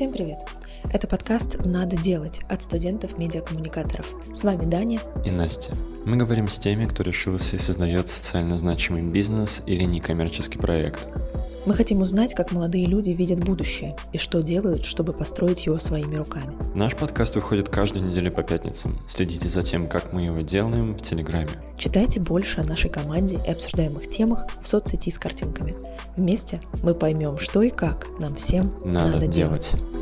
Всем привет! Это подкаст «Надо делать» от студентов медиакоммуникаторов. С вами Даня и Настя. Мы говорим с теми, кто решился и создает социально значимый бизнес или некоммерческий проект. Мы хотим узнать, как молодые люди видят будущее и что делают, чтобы построить его своими руками. Наш подкаст выходит каждую неделю по пятницам. Следите за тем, как мы его делаем в Телеграме. Читайте больше о нашей команде и обсуждаемых темах в соцсети с картинками. Вместе мы поймем, что и как нам всем надо, надо делать. делать.